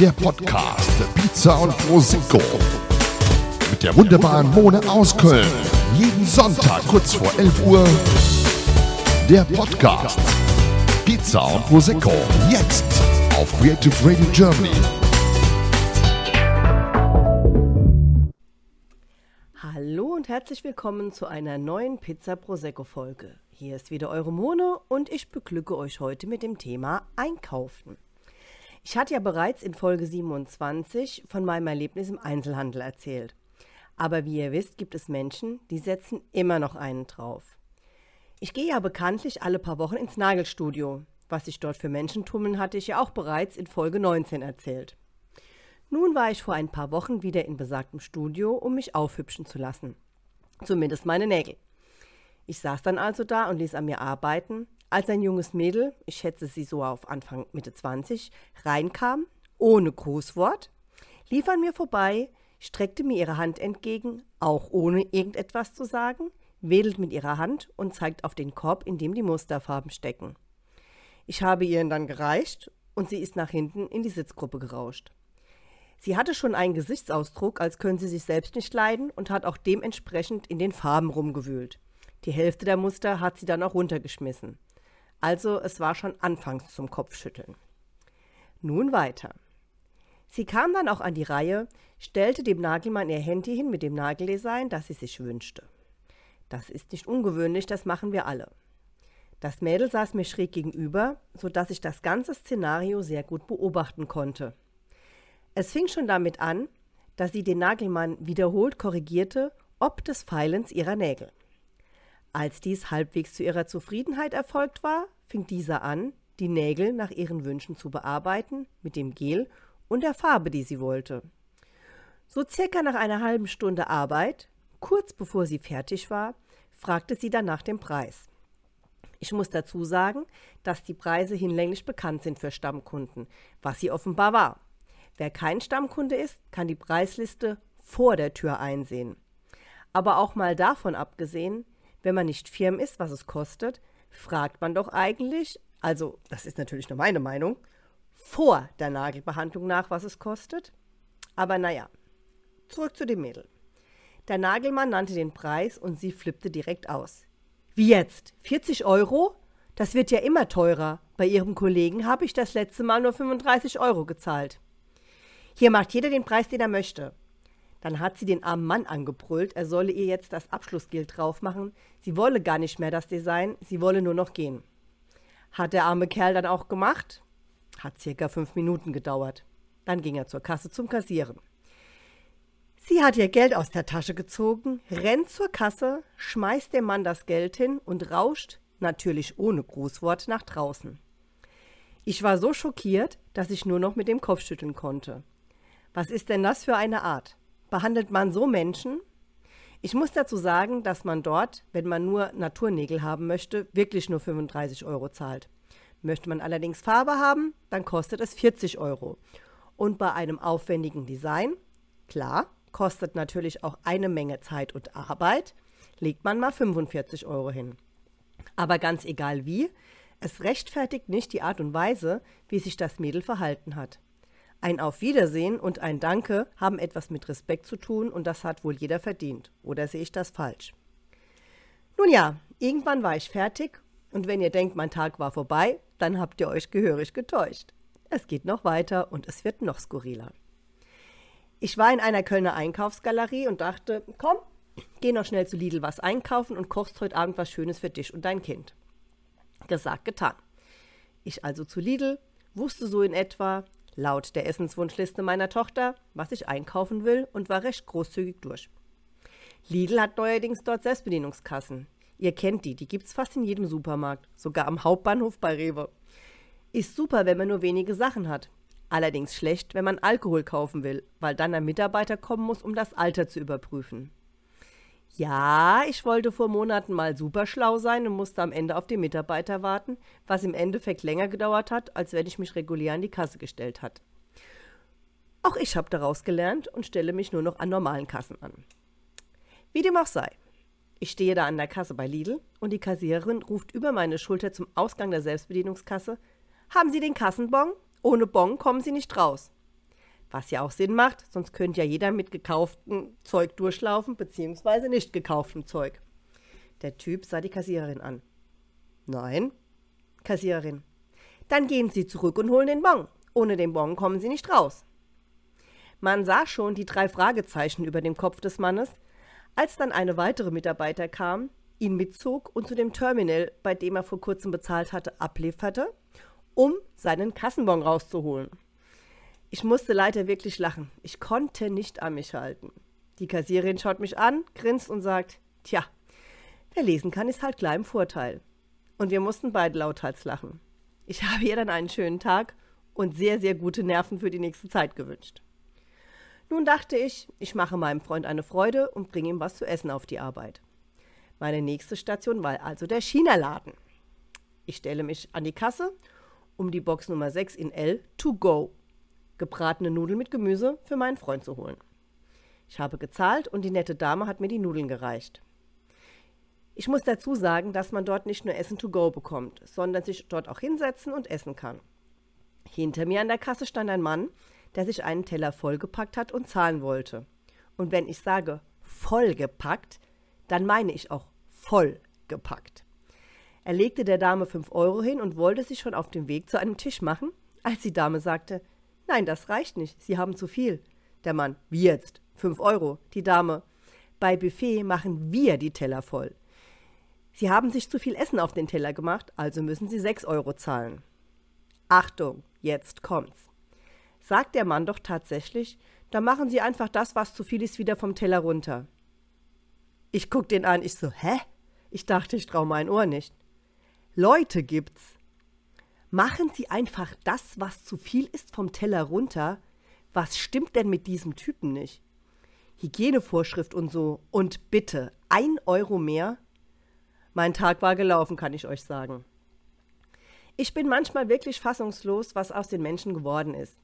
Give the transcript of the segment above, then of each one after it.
der Podcast Pizza und Prosecco mit der wunderbaren Mone aus Köln. Jeden Sonntag kurz vor 11 Uhr der Podcast Pizza und Prosecco jetzt auf Creative Radio Germany. Hallo und herzlich willkommen zu einer neuen Pizza Prosecco Folge. Hier ist wieder eure Mone und ich beglücke euch heute mit dem Thema Einkaufen. Ich hatte ja bereits in Folge 27 von meinem Erlebnis im Einzelhandel erzählt. Aber wie ihr wisst, gibt es Menschen, die setzen immer noch einen drauf. Ich gehe ja bekanntlich alle paar Wochen ins Nagelstudio. Was sich dort für Menschen tummeln, hatte ich ja auch bereits in Folge 19 erzählt. Nun war ich vor ein paar Wochen wieder in besagtem Studio, um mich aufhübschen zu lassen. Zumindest meine Nägel. Ich saß dann also da und ließ an mir arbeiten, als ein junges Mädel, ich schätze sie so auf Anfang Mitte 20, reinkam, ohne Grußwort, lief an mir vorbei, streckte mir ihre Hand entgegen, auch ohne irgendetwas zu sagen, wedelt mit ihrer Hand und zeigt auf den Korb, in dem die Musterfarben stecken. Ich habe ihr dann gereicht und sie ist nach hinten in die Sitzgruppe gerauscht. Sie hatte schon einen Gesichtsausdruck, als können sie sich selbst nicht leiden und hat auch dementsprechend in den Farben rumgewühlt. Die Hälfte der Muster hat sie dann auch runtergeschmissen. Also es war schon anfangs zum Kopfschütteln. Nun weiter. Sie kam dann auch an die Reihe, stellte dem Nagelmann ihr Handy hin mit dem Nageldesign, das sie sich wünschte. Das ist nicht ungewöhnlich, das machen wir alle. Das Mädel saß mir schräg gegenüber, sodass ich das ganze Szenario sehr gut beobachten konnte. Es fing schon damit an, dass sie den Nagelmann wiederholt korrigierte, ob des Feilens ihrer Nägel. Als dies halbwegs zu ihrer Zufriedenheit erfolgt war, fing dieser an, die Nägel nach ihren Wünschen zu bearbeiten mit dem Gel und der Farbe, die sie wollte. So circa nach einer halben Stunde Arbeit, kurz bevor sie fertig war, fragte sie dann nach dem Preis. Ich muss dazu sagen, dass die Preise hinlänglich bekannt sind für Stammkunden, was sie offenbar war. Wer kein Stammkunde ist, kann die Preisliste vor der Tür einsehen. Aber auch mal davon abgesehen, wenn man nicht firm ist, was es kostet, fragt man doch eigentlich, also das ist natürlich nur meine Meinung, vor der Nagelbehandlung nach, was es kostet. Aber naja, zurück zu dem Mädel. Der Nagelmann nannte den Preis und sie flippte direkt aus. Wie jetzt? 40 Euro? Das wird ja immer teurer. Bei Ihrem Kollegen habe ich das letzte Mal nur 35 Euro gezahlt. Hier macht jeder den Preis, den er möchte. Dann hat sie den armen Mann angebrüllt, er solle ihr jetzt das Abschlussgeld drauf machen. Sie wolle gar nicht mehr das Design, sie wolle nur noch gehen. Hat der arme Kerl dann auch gemacht? Hat circa fünf Minuten gedauert. Dann ging er zur Kasse zum Kassieren. Sie hat ihr Geld aus der Tasche gezogen, rennt zur Kasse, schmeißt dem Mann das Geld hin und rauscht, natürlich ohne Grußwort, nach draußen. Ich war so schockiert, dass ich nur noch mit dem Kopf schütteln konnte. Was ist denn das für eine Art? Behandelt man so Menschen. Ich muss dazu sagen, dass man dort, wenn man nur Naturnägel haben möchte, wirklich nur 35 Euro zahlt. Möchte man allerdings Farbe haben, dann kostet es 40 Euro. Und bei einem aufwendigen Design, klar, kostet natürlich auch eine Menge Zeit und Arbeit, legt man mal 45 Euro hin. Aber ganz egal wie, es rechtfertigt nicht die Art und Weise, wie sich das Mädel verhalten hat. Ein Auf Wiedersehen und ein Danke haben etwas mit Respekt zu tun und das hat wohl jeder verdient. Oder sehe ich das falsch? Nun ja, irgendwann war ich fertig und wenn ihr denkt, mein Tag war vorbei, dann habt ihr euch gehörig getäuscht. Es geht noch weiter und es wird noch skurriler. Ich war in einer Kölner Einkaufsgalerie und dachte, komm, geh noch schnell zu Lidl was einkaufen und kochst heute Abend was Schönes für dich und dein Kind. Gesagt, getan. Ich also zu Lidl, wusste so in etwa, laut der Essenswunschliste meiner Tochter, was ich einkaufen will und war recht großzügig durch. Lidl hat neuerdings dort Selbstbedienungskassen. Ihr kennt die, die gibt's fast in jedem Supermarkt, sogar am Hauptbahnhof bei Rewe. Ist super, wenn man nur wenige Sachen hat. Allerdings schlecht, wenn man Alkohol kaufen will, weil dann ein Mitarbeiter kommen muss, um das Alter zu überprüfen. Ja, ich wollte vor Monaten mal super schlau sein und musste am Ende auf die Mitarbeiter warten, was im Endeffekt länger gedauert hat, als wenn ich mich regulär an die Kasse gestellt hat. Auch ich habe daraus gelernt und stelle mich nur noch an normalen Kassen an. Wie dem auch sei. Ich stehe da an der Kasse bei Lidl und die Kassiererin ruft über meine Schulter zum Ausgang der Selbstbedienungskasse: Haben Sie den Kassenbon? Ohne Bon kommen Sie nicht raus. Was ja auch Sinn macht, sonst könnte ja jeder mit gekauftem Zeug durchlaufen, beziehungsweise nicht gekauftem Zeug. Der Typ sah die Kassiererin an. Nein. Kassiererin. Dann gehen Sie zurück und holen den Bon. Ohne den Bon kommen Sie nicht raus. Man sah schon die drei Fragezeichen über dem Kopf des Mannes, als dann eine weitere Mitarbeiter kam, ihn mitzog und zu dem Terminal, bei dem er vor kurzem bezahlt hatte, ablieferte, um seinen Kassenbon rauszuholen. Ich musste leider wirklich lachen. Ich konnte nicht an mich halten. Die Kassierin schaut mich an, grinst und sagt: Tja, wer lesen kann, ist halt klar im Vorteil. Und wir mussten beide lauthals lachen. Ich habe ihr dann einen schönen Tag und sehr, sehr gute Nerven für die nächste Zeit gewünscht. Nun dachte ich, ich mache meinem Freund eine Freude und bringe ihm was zu essen auf die Arbeit. Meine nächste Station war also der China-Laden. Ich stelle mich an die Kasse, um die Box Nummer 6 in L to go gebratene Nudeln mit Gemüse für meinen Freund zu holen. Ich habe gezahlt und die nette Dame hat mir die Nudeln gereicht. Ich muss dazu sagen, dass man dort nicht nur Essen to go bekommt, sondern sich dort auch hinsetzen und essen kann. Hinter mir an der Kasse stand ein Mann, der sich einen Teller vollgepackt hat und zahlen wollte. Und wenn ich sage vollgepackt, dann meine ich auch vollgepackt. Er legte der Dame fünf Euro hin und wollte sich schon auf den Weg zu einem Tisch machen, als die Dame sagte, Nein, das reicht nicht. Sie haben zu viel. Der Mann, wie jetzt? Fünf Euro. Die Dame, bei Buffet machen wir die Teller voll. Sie haben sich zu viel Essen auf den Teller gemacht, also müssen Sie sechs Euro zahlen. Achtung, jetzt kommt's. Sagt der Mann doch tatsächlich, dann machen Sie einfach das, was zu viel ist, wieder vom Teller runter. Ich guck den an, ich so, hä? Ich dachte, ich trau mein Ohr nicht. Leute gibt's, Machen Sie einfach das, was zu viel ist, vom Teller runter. Was stimmt denn mit diesem Typen nicht? Hygienevorschrift und so. Und bitte, ein Euro mehr? Mein Tag war gelaufen, kann ich euch sagen. Ich bin manchmal wirklich fassungslos, was aus den Menschen geworden ist.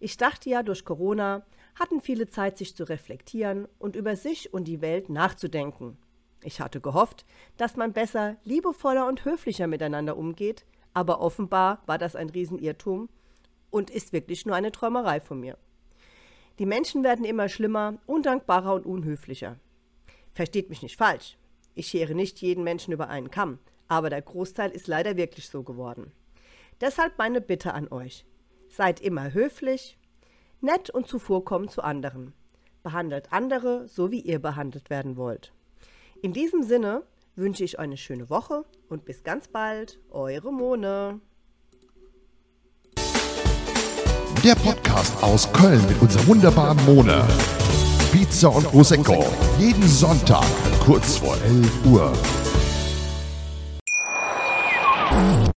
Ich dachte ja, durch Corona hatten viele Zeit, sich zu reflektieren und über sich und die Welt nachzudenken. Ich hatte gehofft, dass man besser, liebevoller und höflicher miteinander umgeht, aber offenbar war das ein Riesenirrtum und ist wirklich nur eine Träumerei von mir. Die Menschen werden immer schlimmer, undankbarer und unhöflicher. Versteht mich nicht falsch. Ich schere nicht jeden Menschen über einen Kamm, aber der Großteil ist leider wirklich so geworden. Deshalb meine Bitte an euch. Seid immer höflich, nett und zuvorkommend zu anderen. Behandelt andere so, wie ihr behandelt werden wollt. In diesem Sinne wünsche ich eine schöne Woche und bis ganz bald, eure Mone. Der Podcast aus Köln mit unserer wunderbaren Mone. Pizza und Prosecco. Jeden Sonntag kurz vor 11 Uhr.